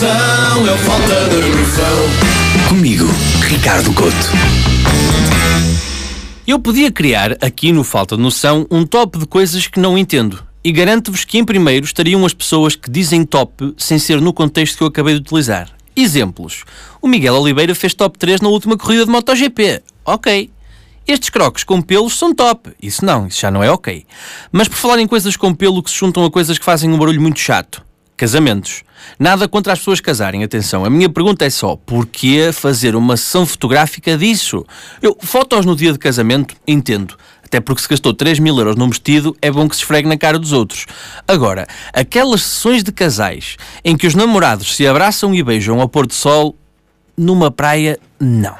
é falta de. Comigo, Ricardo Couto. Eu podia criar, aqui no Falta de Noção, um top de coisas que não entendo. E garanto-vos que em primeiro estariam as pessoas que dizem top sem ser no contexto que eu acabei de utilizar. Exemplos. O Miguel Oliveira fez top 3 na última corrida de MotoGP. Ok. Estes croques com pelos são top. Isso não, isso já não é ok. Mas por falar em coisas com pelo que se juntam a coisas que fazem um barulho muito chato. Casamentos. Nada contra as pessoas casarem, atenção. A minha pergunta é só, porquê fazer uma sessão fotográfica disso? Eu, fotos no dia de casamento, entendo. Até porque se gastou 3 mil euros num vestido, é bom que se esfregue na cara dos outros. Agora, aquelas sessões de casais em que os namorados se abraçam e beijam ao pôr do sol, numa praia, não.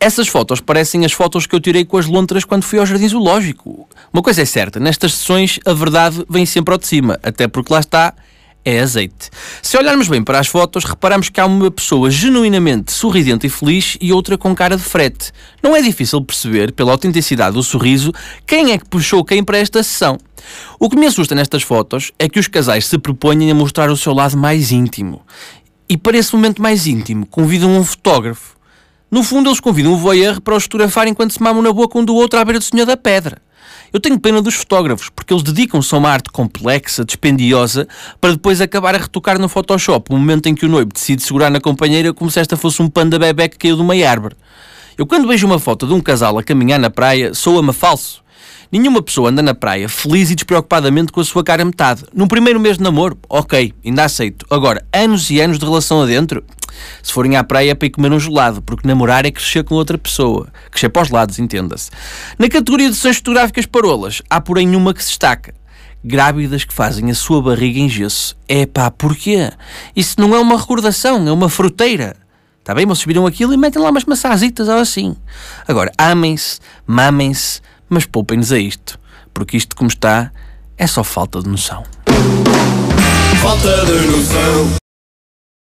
Essas fotos parecem as fotos que eu tirei com as lontras quando fui ao Jardim Zoológico. Uma coisa é certa, nestas sessões a verdade vem sempre ao de cima, até porque lá está, é azeite. Se olharmos bem para as fotos, reparamos que há uma pessoa genuinamente sorridente e feliz e outra com cara de frete. Não é difícil perceber, pela autenticidade do sorriso, quem é que puxou quem para esta sessão. O que me assusta nestas fotos é que os casais se proponham a mostrar o seu lado mais íntimo. E para esse momento mais íntimo, convidam um fotógrafo. No fundo, eles convidam um voyeur para os fotografar enquanto se mamam na boca um do outro à beira do Senhor da Pedra. Eu tenho pena dos fotógrafos, porque eles dedicam-se a uma arte complexa, dispendiosa, para depois acabar a retocar no Photoshop o momento em que o noivo decide segurar na companheira como se esta fosse um panda bebê que caiu de uma árvore. Eu quando vejo uma foto de um casal a caminhar na praia, soa-me falso. Nenhuma pessoa anda na praia feliz e despreocupadamente com a sua cara metade. Num primeiro mês de namoro, ok, ainda aceito. Agora, anos e anos de relação adentro, se forem à praia é para ir comer um gelado, porque namorar é crescer com outra pessoa. Crescer para os lados, entenda-se. Na categoria de sessões fotográficas parolas, há porém uma que se destaca. Grávidas que fazem a sua barriga em gesso. É pá, porquê? Isso não é uma recordação, é uma fruteira. Está bem? Vocês viram aquilo e metem lá umas maçazitas ou assim. Agora, amem-se, mamem-se, mas poupem-nos a isto, porque isto, como está, é só falta de noção. Falta de noção.